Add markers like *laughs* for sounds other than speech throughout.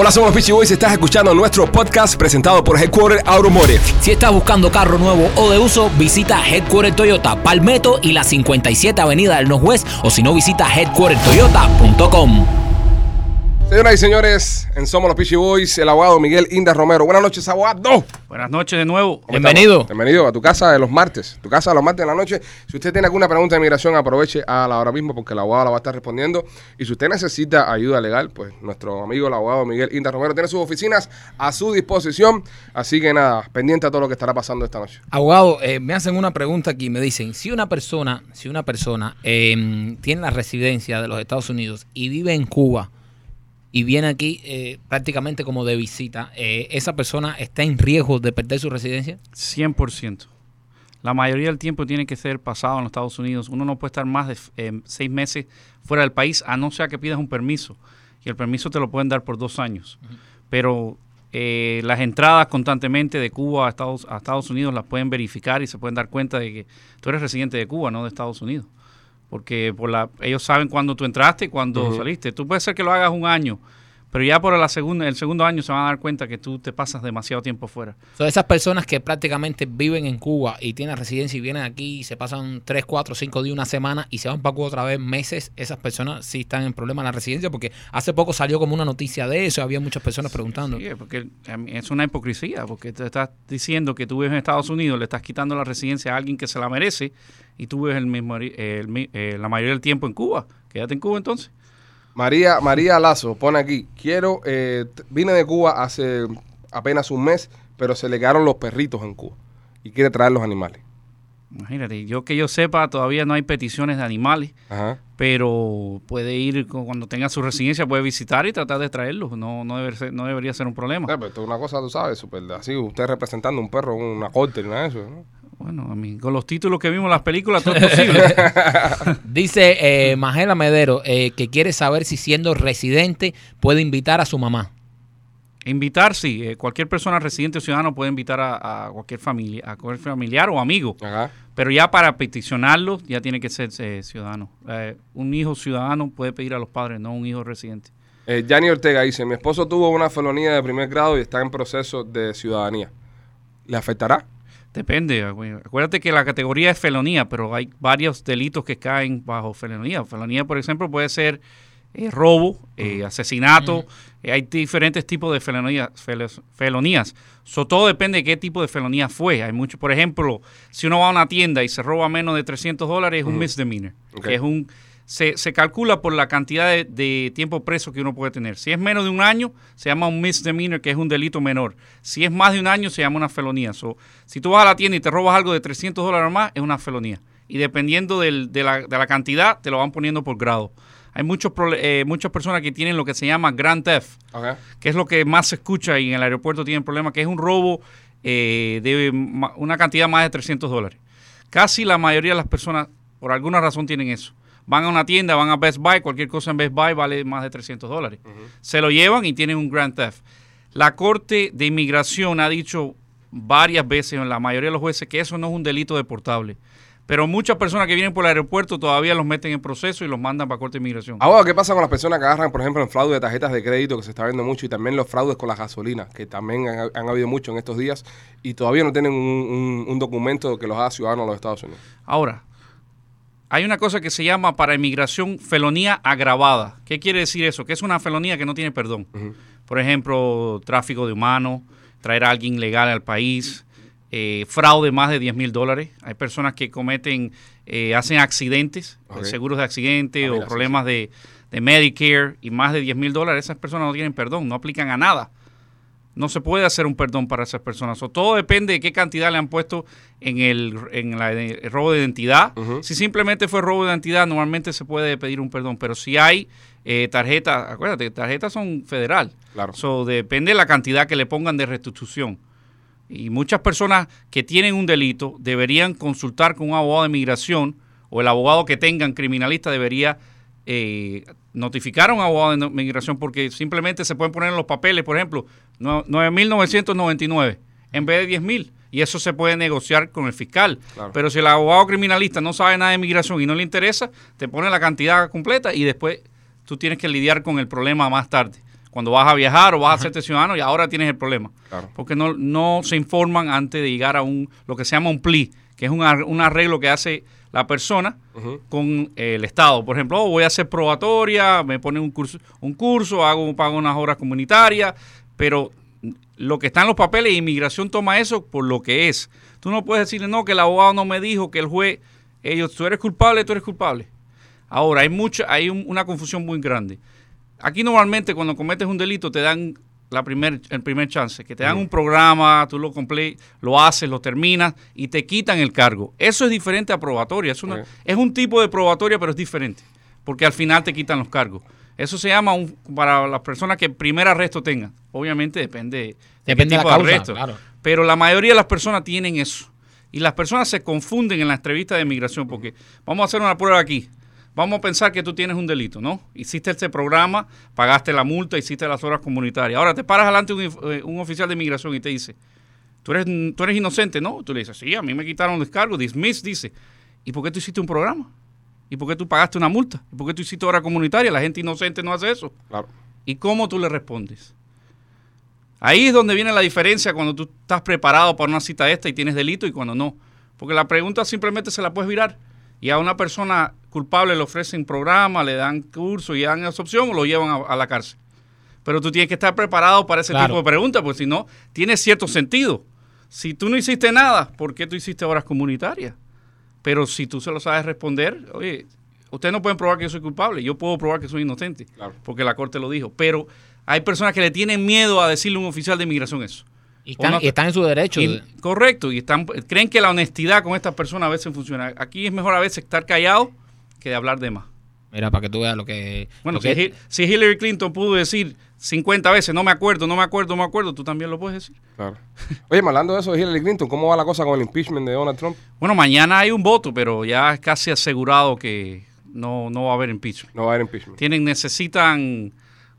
Hola, somos los Peachy Boys. Estás escuchando nuestro podcast presentado por Headquarter Automotive. Si estás buscando carro nuevo o de uso, visita Headquarter Toyota Palmetto y la 57 Avenida del Northwest o si no, visita headquartertoyota.com. Señoras y señores, en Somos los Peachy Boys, el abogado Miguel Inda Romero. Buenas noches, abogado. Buenas noches de nuevo. ¿Cómo Bienvenido. estamos? Bienvenido a tu casa de los martes. Tu casa de los martes de la noche. Si usted tiene alguna pregunta de inmigración, aproveche a la hora mismo porque el abogado la va a estar respondiendo. Y si usted necesita ayuda legal, pues nuestro amigo el abogado Miguel Inda Romero tiene sus oficinas a su disposición. Así que nada, pendiente a todo lo que estará pasando esta noche. Abogado, eh, me hacen una pregunta aquí. Me dicen, si una persona, si una persona eh, tiene la residencia de los Estados Unidos y vive en Cuba y viene aquí eh, prácticamente como de visita, eh, ¿esa persona está en riesgo de perder su residencia? 100%. La mayoría del tiempo tiene que ser pasado en los Estados Unidos. Uno no puede estar más de eh, seis meses fuera del país, a no ser que pidas un permiso. Y el permiso te lo pueden dar por dos años. Pero eh, las entradas constantemente de Cuba a Estados, a Estados Unidos las pueden verificar y se pueden dar cuenta de que tú eres residente de Cuba, no de Estados Unidos. Porque por la, ellos saben cuándo tú entraste y cuándo saliste. Tú puedes ser que lo hagas un año, pero ya por la segunda, el segundo año se van a dar cuenta que tú te pasas demasiado tiempo fuera. Son esas personas que prácticamente viven en Cuba y tienen residencia y vienen aquí y se pasan 3, 4, 5 días, una semana y se van para Cuba otra vez meses. Esas personas sí están en problema en la residencia porque hace poco salió como una noticia de eso. Había muchas personas preguntando. Sí, porque es una hipocresía, porque te estás diciendo que tú vives en Estados Unidos, le estás quitando la residencia a alguien que se la merece y tú vives el mismo, el mi- eh, la mayoría del tiempo en Cuba. Quédate en Cuba entonces. María, María Lazo pone aquí, quiero, eh, vine de Cuba hace apenas un mes, pero se le quedaron los perritos en Cuba y quiere traer los animales. Imagínate, yo que yo sepa, todavía no hay peticiones de animales, Ajá. pero puede ir cu- cuando tenga su residencia, puede visitar y tratar de traerlos. No, no, debe ser- no debería ser un problema. Pero esto es una cosa, tú sabes, super, así, usted representando un perro una corte, nada de eso, ¿no? Bueno, a mí, con los títulos que vimos en las películas, todo es posible. *laughs* Dice eh, Magela Medero eh, que quiere saber si siendo residente puede invitar a su mamá. Invitar, sí. eh, cualquier persona residente o ciudadano puede invitar a, a cualquier familia, a cualquier familiar o amigo. Ajá. Pero ya para peticionarlo, ya tiene que ser eh, ciudadano. Eh, un hijo ciudadano puede pedir a los padres, no un hijo residente. Eh, Yanni Ortega dice, mi esposo tuvo una felonía de primer grado y está en proceso de ciudadanía. ¿Le afectará? Depende. acu- Acuérdate que la categoría es felonía, pero hay varios delitos que caen bajo felonía. Felonía, por ejemplo, puede ser eh, robo, eh, asesinato. eh, hay diferentes tipos de felonías. fel- felonías. So, todo depende de qué tipo de felonía fue. Hay mucho, por ejemplo, si uno va a una tienda y se roba menos de 300 dólares, es un misdemeanor. Que es un se, se calcula por la cantidad de, de tiempo preso que uno puede tener. Si es menos de un año, se llama un misdemeanor, que es un delito menor. Si es más de un año, se llama una felonía. So, si tú vas a la tienda y te robas algo de 300 dólares o más, es una felonía. Y dependiendo del- de, la, de la cantidad, te lo van poniendo por grado. Hay muchos, eh, muchas personas que tienen lo que se llama Grand Theft, que es lo que más se escucha y en el aeropuerto tienen problemas, que es un robo eh, de una cantidad más de 300 dólares. Casi la mayoría de las personas, por alguna razón, tienen eso. Van a una tienda, van a Best Buy, cualquier cosa en Best Buy vale más de 300 dólares. Se lo llevan y tienen un Grand Theft. La Corte de Inmigración ha dicho varias veces, en la mayoría de los jueces, que eso no es un delito deportable. Pero muchas personas que vienen por el aeropuerto todavía los meten en proceso y los mandan para Corte de Inmigración. Ahora, ¿qué pasa con las personas que agarran, por ejemplo, el fraude de tarjetas de crédito, que se está viendo mucho, y también los fraudes con la gasolina, que también han, han habido mucho en estos días, y todavía no tienen un, un- un documento que los haga ciudadanos de los Estados Unidos? Ahora, hay una cosa que se llama para inmigración felonía agravada. ¿Qué quiere decir eso? Que es una felonía que no tiene perdón. Por ejemplo, tráfico de humanos, traer a alguien ilegal al país, eh, fraude más de 10 mil dólares. Hay personas que cometen, eh, hacen accidentes, Ok. seguros de accidente Ah, o problemas De, de Medicare y más de 10 mil dólares. Esas personas no tienen perdón, no aplican a nada. No se puede hacer un perdón para esas personas. O todo depende de qué cantidad le han puesto en el, en la- el robo de identidad. Si simplemente fue robo de identidad, normalmente se puede pedir un perdón. Pero si hay eh, tarjetas, acuérdate, tarjetas son federal. Claro. So, depende de la cantidad que le pongan de restitución. Y muchas personas que tienen un delito deberían consultar con un abogado de migración o el abogado que tengan criminalista debería eh, notificar a un abogado de migración porque simplemente se pueden poner en los papeles, por ejemplo, 9.999 en vez de 10.000 y eso se puede negociar con el fiscal. Claro. Pero si el abogado criminalista no sabe nada de migración y no le interesa, te pone la cantidad completa y después tú tienes que lidiar con el problema más tarde. cuando vas a viajar o vas a hacerte ciudadano y ahora tienes el problema. Claro. Porque no, no se informan antes de llegar a un lo que se llama un PLI, que es un, un arreglo que hace la persona con el Estado. Por ejemplo, oh, voy a hacer probatoria, me ponen un curso, un curso hago, pago unas horas comunitarias, pero lo que está en los papeles, inmigración toma eso por lo que es. Tú no puedes decirle, no, que el abogado no me dijo, que el juez, ellos, tú eres culpable, tú eres culpable. Ahora, hay mucha, hay un- una confusión muy grande. Aquí normalmente cuando cometes un delito te dan la primer, el primer chance, que te dan un programa, tú lo comple- lo haces, lo terminas y te quitan el cargo. Eso es diferente a probatoria. Es, una, es un tipo de probatoria, pero es diferente, porque al final te quitan los cargos. Eso se llama un, para las personas que primer arresto tengan. Obviamente depende de Depende de la de causa, arresto. claro. Pero la mayoría de las personas tienen eso. Y las personas se confunden en la entrevista de migración porque vamos a hacer una prueba aquí. Vamos a pensar que tú tienes un delito, ¿no? Hiciste este programa, pagaste la multa, hiciste las horas comunitarias. Ahora te paras delante un, eh, un oficial de migración y te dice, ¿tú eres, tú eres inocente, ¿no? Tú le dices, sí, a mí me quitaron el descargo, dismiss, dice. ¿Y por qué tú hiciste un programa? ¿Y por qué tú pagaste una multa? ¿Y por qué tú hiciste hora comunitaria? La gente inocente no hace eso. Claro. ¿Y cómo tú le respondes? Ahí es donde viene la diferencia cuando tú estás preparado para una cita esta y tienes delito y cuando no. Porque la pregunta simplemente se la puedes virar. Y a una persona culpable le ofrecen programa, le dan curso y dan esa opción o lo llevan a, a la cárcel. Pero tú tienes que estar preparado para ese Claro. tipo de preguntas, porque si no, tiene cierto sentido. Si tú no hiciste nada, ¿por qué tú hiciste horas comunitarias? Pero si tú se lo sabes responder, oye, ustedes no pueden probar que yo soy culpable, yo puedo probar que soy inocente, Claro. porque la corte lo dijo. Pero hay personas que le tienen miedo a decirle a un oficial de inmigración eso. Y están, y están en su derecho. Y- correcto, y están, creen que la honestidad con estas personas a veces funciona. Aquí es mejor a veces estar callado que de hablar de más. Mira, para que tú veas lo que... Bueno, lo si, que- Hi- si Hillary Clinton pudo decir 50 veces, no me acuerdo, no me acuerdo, no me acuerdo, tú también lo puedes decir. Claro. Oye, hablando de eso de Hillary Clinton, ¿cómo va la cosa con el impeachment de Donald Trump? Bueno, mañana hay un voto, pero ya es casi asegurado que no, no va a haber impeachment. No va a haber impeachment. Tienen, necesitan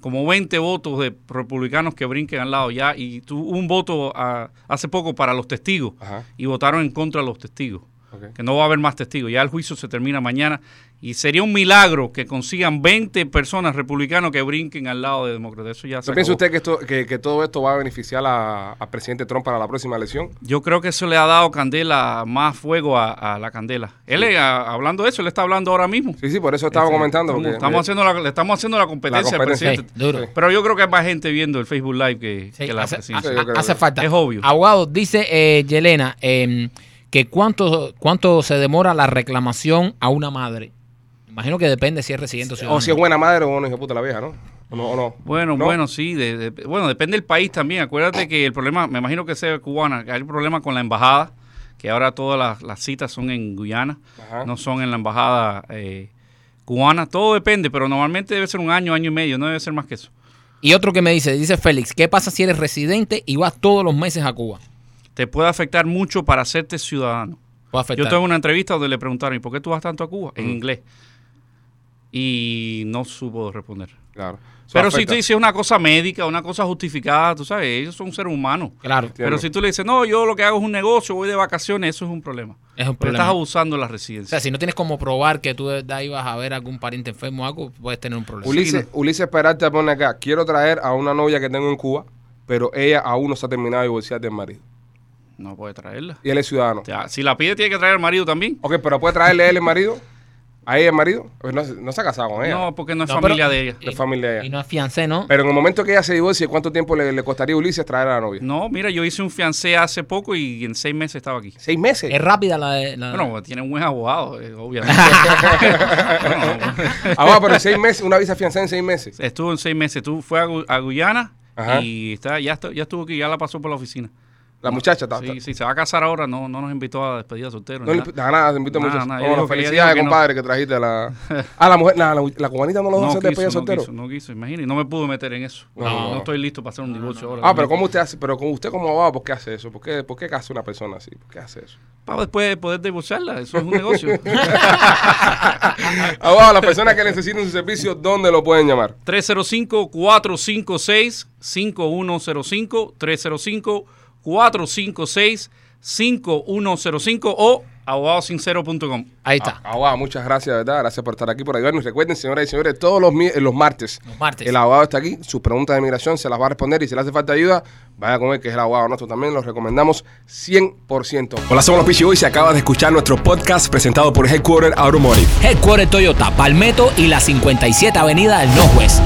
como 20 votos de republicanos que brinquen al lado ya. Y tuvo un voto ah, hace poco para los testigos Ajá. y votaron en contra de los testigos. Que no va a haber más testigos. Ya el juicio se termina mañana. Y sería un milagro que consigan 20 personas republicanos que brinquen al lado de demócratas. Eso ya se ¿No piensa acabó. usted que, esto, que, que todo esto va a beneficiar a- al presidente Trump para la próxima elección? Yo creo que eso le ha dado candela, más fuego a, a la candela. Él, a- hablando de eso, él está hablando ahora mismo. Sí, sí, por eso estaba Este, comentando. Estamos, porque- estamos haciendo la, le estamos haciendo la competencia, La competencia. al Sí, presidente. duro. Pero yo creo que hay más gente viendo el Facebook Live que, Sí, que la hace, presidencia. Hace que- falta. Es obvio. Abogado, dice eh, Yelena em, que cuánto, cuánto se demora la reclamación a una madre. Imagino que depende si es residente o ciudadano. O si es buena madre o una hija puta la vieja, ¿no? ¿O no? o no? Bueno, ¿No? bueno, sí. de- de- bueno, depende del país también. Acuérdate que el problema, me imagino que sea cubana, que hay un problema con la embajada, que ahora todas las, las citas son en Guyana, Ajá. no son en la embajada eh, cubana. Todo depende, pero normalmente debe ser un año, año y medio, no debe ser más que eso. Y otro que me dice, dice Félix, ¿qué pasa si eres residente y vas todos los meses a Cuba? Te puede afectar mucho para hacerte ciudadano. Yo tuve una entrevista donde le preguntaron, ¿y por qué tú vas tanto a Cuba? En Mm. inglés. Y no supo responder. Claro. Eso Pero si tú dices una cosa médica, una cosa justificada, tú sabes, ellos son seres humanos. Claro. Pero si tú le dices, no, yo lo que hago es un negocio, voy de vacaciones, eso es un problema. es un problema. estás abusando de la O residencia. sea, si no tienes como probar que tú de verdad ibas a ver a algún pariente enfermo o algo, puedes tener un problema. Ulises, Ulises Peralta pone acá, quiero traer a una novia que tengo en Cuba, pero ella aún no se ha terminado de divorciar del marido. No puede traerla. Y él es ciudadano. O sea, si la pide, tiene que traer al marido también. Ok, pero puede traerle él el marido, a ella el marido. Pues no, se- no se ha casado con ella. No, porque no es No, familia pero- de ella. de familia de ella. Y no es fiancé, ¿no? Pero en el momento que ella se divorcie, ¿cuánto tiempo le, le costaría a Ulises traer a la novia? No, mira, yo hice un fiancé hace poco y en seis meses estaba aquí. ¿Seis meses? Es rápida la... de- la- Bueno, tiene un buen abogado, eh, obviamente. *laughs* Ah, va, pero en seis meses, una visa fianzada en seis meses. Estuvo en seis meses. Tú fue a, Gu- a Guyana Ajá. y está, ya, está- ya estuvo aquí, ya la pasó por la oficina. La muchacha está. Sí, sí, se va a casar ahora, no, no nos invitó a despedida soltero. No nada. da nada, te invito Nada, mucho. nada, Oh, que- felicidades, no. compadre, que trajiste a la. Ah, la mujer, la, la, la cubanita no lo dejó no hacer despedida quiso, soltero. quiso, no quiso, imagínate. Y no me pudo meter en eso. No, No, no, no. estoy listo para hacer un divorcio ahora. Ah, pero ¿cómo usted hace? Pero con usted como abogado, ¿por qué hace eso? ¿Por qué, ¿Por qué hace una persona así? ¿Por qué hace eso? Para después de poder divorciarla, eso es un negocio. *laughs* abogado, las personas que necesiten su servicio, ¿dónde lo pueden llamar? 305-456-5105, 305-456-5105 o abogadosincero.com. Ahí está. Ah, abogado, muchas gracias, ¿verdad? Gracias por estar aquí, por ayudarnos. Recuerden, señoras y señores, todos los, eh, los martes, Los martes. el abogado está aquí. Sus preguntas de migración se las va a responder y si le hace falta ayuda, vaya con él, que es el abogado nuestro también. Los recomendamos 100%. Hola, somos los Pichi Boys y acabas de escuchar nuestro podcast presentado por Headquarter Automotive. Headquarter Toyota, Palmetto y la 57 Avenida del Northwest.